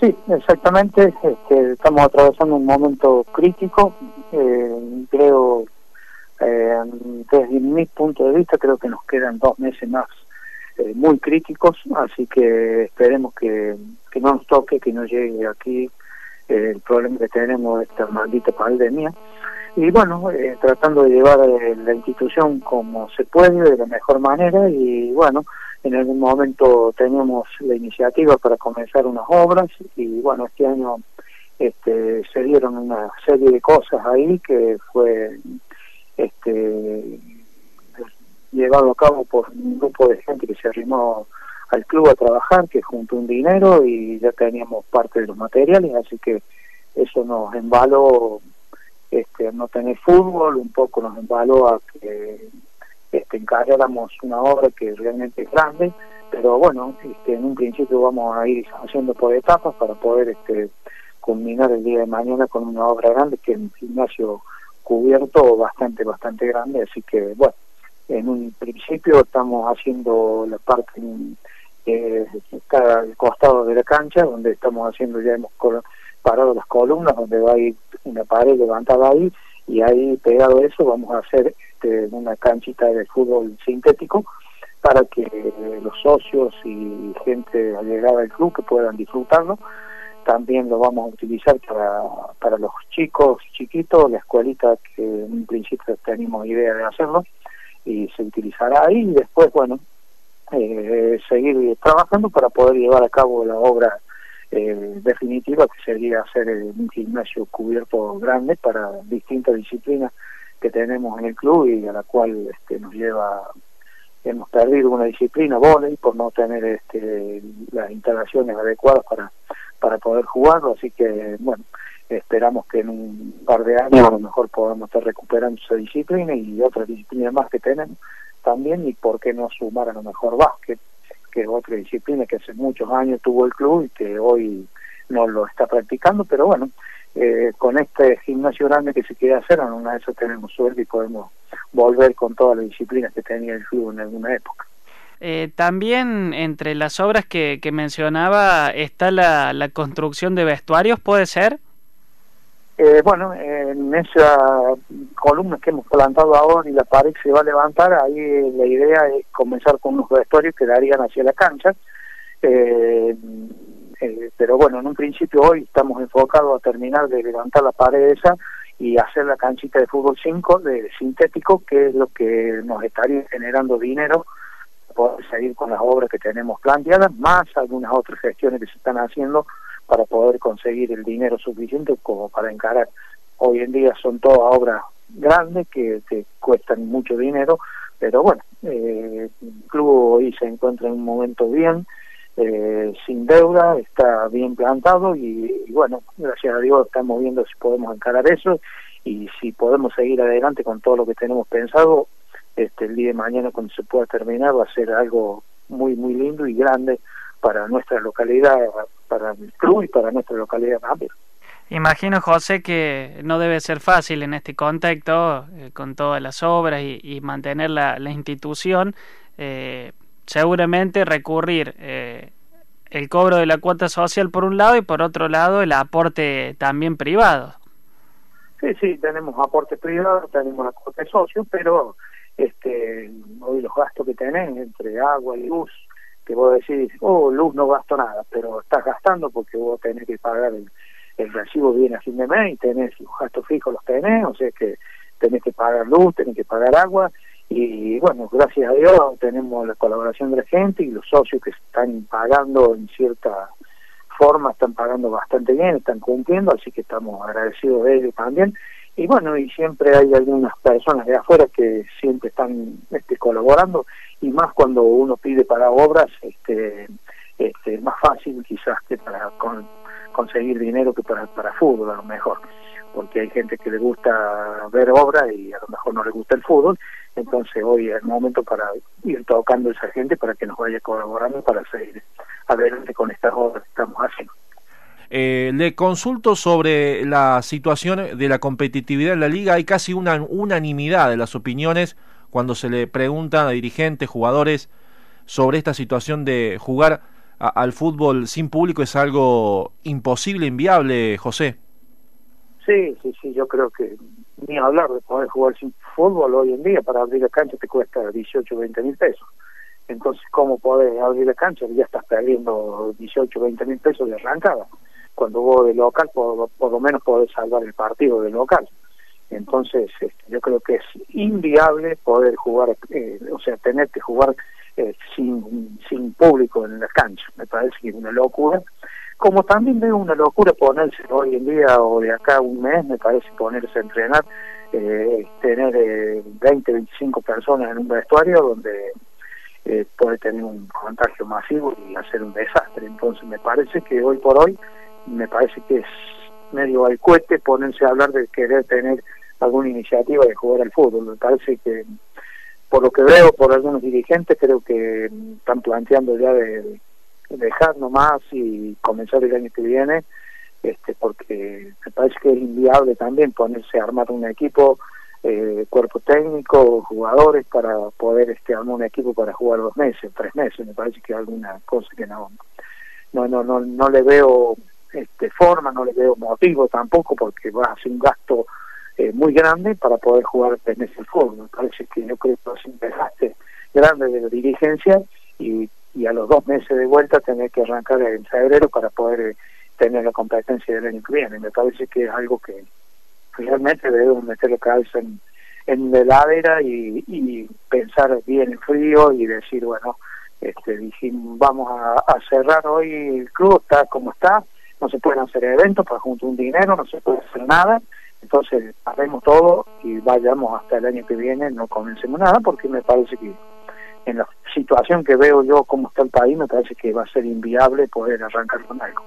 Sí, exactamente. Este, estamos atravesando un momento crítico. Eh, creo, eh, desde mi punto de vista, creo que nos quedan dos meses más eh, muy críticos, así que esperemos que, que no nos toque, que no llegue aquí el problema que tenemos esta maldita pandemia. Y bueno, tratando de llevar la institución como se puede, de la mejor manera, y bueno, en algún momento teníamos la iniciativa para comenzar unas obras y bueno, este año este, se dieron una serie de cosas ahí que fue este, llevado a cabo por un grupo de gente que se arrimó al club a trabajar, que juntó un dinero y ya teníamos parte de los materiales, así que eso nos embaló este, no tener fútbol, un poco nos embaló a que este, encargáramos una obra que realmente es grande, pero bueno, este, en un principio vamos a ir haciendo por etapas para poder este, culminar el día de mañana con una obra grande que es un gimnasio cubierto bastante, bastante grande, así que bueno, en un principio estamos haciendo la parte eh, cada costado de la cancha, donde estamos haciendo, ya hemos parado las columnas, donde va a ir una pared levantada ahí, y ahí pegado a eso vamos a hacer este, una canchita de fútbol sintético para que los socios y gente allegada al club que puedan disfrutarlo. También lo vamos a utilizar para, para los chicos chiquitos, la escuelita que en un principio tenemos idea de hacerlo y se utilizará ahí y después, bueno, eh, seguir trabajando para poder llevar a cabo la obra eh, definitiva que sería hacer un gimnasio cubierto grande para distintas disciplinas que tenemos en el club y a la cual este, nos lleva hemos perdido una disciplina volei por no tener este, las instalaciones adecuadas para para poder jugarlo. Así que bueno esperamos que en un par de años a lo mejor podamos estar recuperando esa disciplina y otras disciplinas más que tenemos también y por qué no sumar a lo mejor básquet que es otra disciplina que hace muchos años tuvo el club y que hoy no lo está practicando, pero bueno, eh, con este gimnasio grande que se quiere hacer, en una de esas tenemos suerte y podemos volver con todas las disciplinas que tenía el club en alguna época. Eh, también entre las obras que, mencionaba está la construcción de vestuarios, ¿puede ser? Eh, bueno, en esa columna que hemos plantado ahora y la pared se va a levantar, ahí la idea es comenzar con unos vestuarios que darían hacia la cancha. Eh, eh, pero bueno, en un principio hoy estamos enfocados a terminar de levantar la pared esa y hacer la canchita de fútbol 5 de sintético, que es lo que nos estaría generando dinero para seguir con las obras que tenemos planteadas, más algunas otras gestiones que se están haciendo para poder conseguir el dinero suficiente como para encarar. Hoy en día son todas obras grandes que, que cuestan mucho dinero, pero bueno, eh, el club hoy se encuentra en un momento bien, eh, sin deuda, está bien plantado y, bueno, gracias a Dios estamos viendo si podemos encarar eso y si podemos seguir adelante con todo lo que tenemos pensado, este el día de mañana cuando se pueda terminar va a ser algo muy muy lindo y grande para nuestra localidad, para el club y para nuestra localidad también. Imagino, José, que no debe ser fácil en este contexto, eh, con todas las obras y, mantener la, institución, eh, seguramente recurrir eh, el cobro de la cuota social por un lado y por otro lado el aporte también privado. Sí, sí, tenemos aporte privado, tenemos aporte socio, pero este hoy los gastos que tenés entre agua y luz, que vos decís, oh, luz no gasto nada, pero estás gastando porque vos tenés que pagar el, el recibo viene a fin de mes y tenés los gastos fijos los tenés, o sea que tenés que pagar luz, tenés que pagar agua y bueno, gracias a Dios tenemos la colaboración de la gente y los socios que están pagando en cierta forma, están pagando bastante bien, están cumpliendo, así que estamos agradecidos de ellos también. Y bueno, y siempre hay algunas personas de afuera que siempre están este, colaborando y más cuando uno pide para obras, este, este, más fácil quizás que para conseguir dinero que para, para fútbol a lo mejor, porque hay gente que le gusta ver obras y a lo mejor no le gusta el fútbol, entonces hoy es el momento para ir tocando a esa gente para que nos vaya colaborando para seguir adelante con estas obras que estamos haciendo. Eh, le consulto sobre la situación de la competitividad en la liga. Hay casi una unanimidad de las opiniones cuando se le preguntan a dirigentes, jugadores, sobre esta situación de jugar al fútbol sin público es algo imposible, inviable, José. Sí, sí, sí, yo creo que ni hablar de poder jugar sin fútbol hoy en día, para abrir la cancha te cuesta 18, 20 mil pesos. Entonces, ¿cómo podés abrir la cancha? Ya estás perdiendo 18, 20 mil pesos de arrancada. Cuando vos de local, por, por lo menos podés salvar el partido de local. Entonces, este, yo creo que es inviable poder jugar, eh, o sea, tener que jugar eh, sin, sin público en las canchas. Me parece que es una locura. Como también veo una locura ponerse hoy en día o de acá un mes, me parece ponerse a entrenar, eh, tener eh, 20, 25 personas en un vestuario donde eh, puede tener un contagio masivo y hacer un desastre. Entonces me parece que hoy por hoy, me parece que es medio al cohete ponerse a hablar de querer tener alguna iniciativa de jugar al fútbol. Me parece que, por lo que veo por algunos dirigentes, creo que están planteando ya de, dejar nomás y comenzar el año que viene, este porque me parece que es inviable también ponerse a armar un equipo, eh, cuerpo técnico, jugadores para poder este armar un equipo para jugar dos meses, tres meses. Me parece que alguna cosa que no, no, no, no, no le veo este, forma, no le veo motivo tampoco, porque va a ser un gasto eh, muy grande para poder jugar en ese fútbol. Me parece que yo creo que es un desgaste grande de la dirigencia y, y, a los dos meses de vuelta tener que arrancar en febrero para poder eh, tener la competencia del año que viene. Me parece que es algo que realmente debemos meter la cabeza en, en la heladera y, y pensar bien frío y decir, bueno, este, dijimos, vamos a cerrar hoy el club, está como está, no se pueden hacer eventos para juntar un dinero, no se puede hacer nada, entonces, haremos todo y vayamos hasta el año que viene, no comencemos nada, porque me parece que en la situación que veo yo, cómo está el país, me parece que va a ser inviable poder arrancar con algo.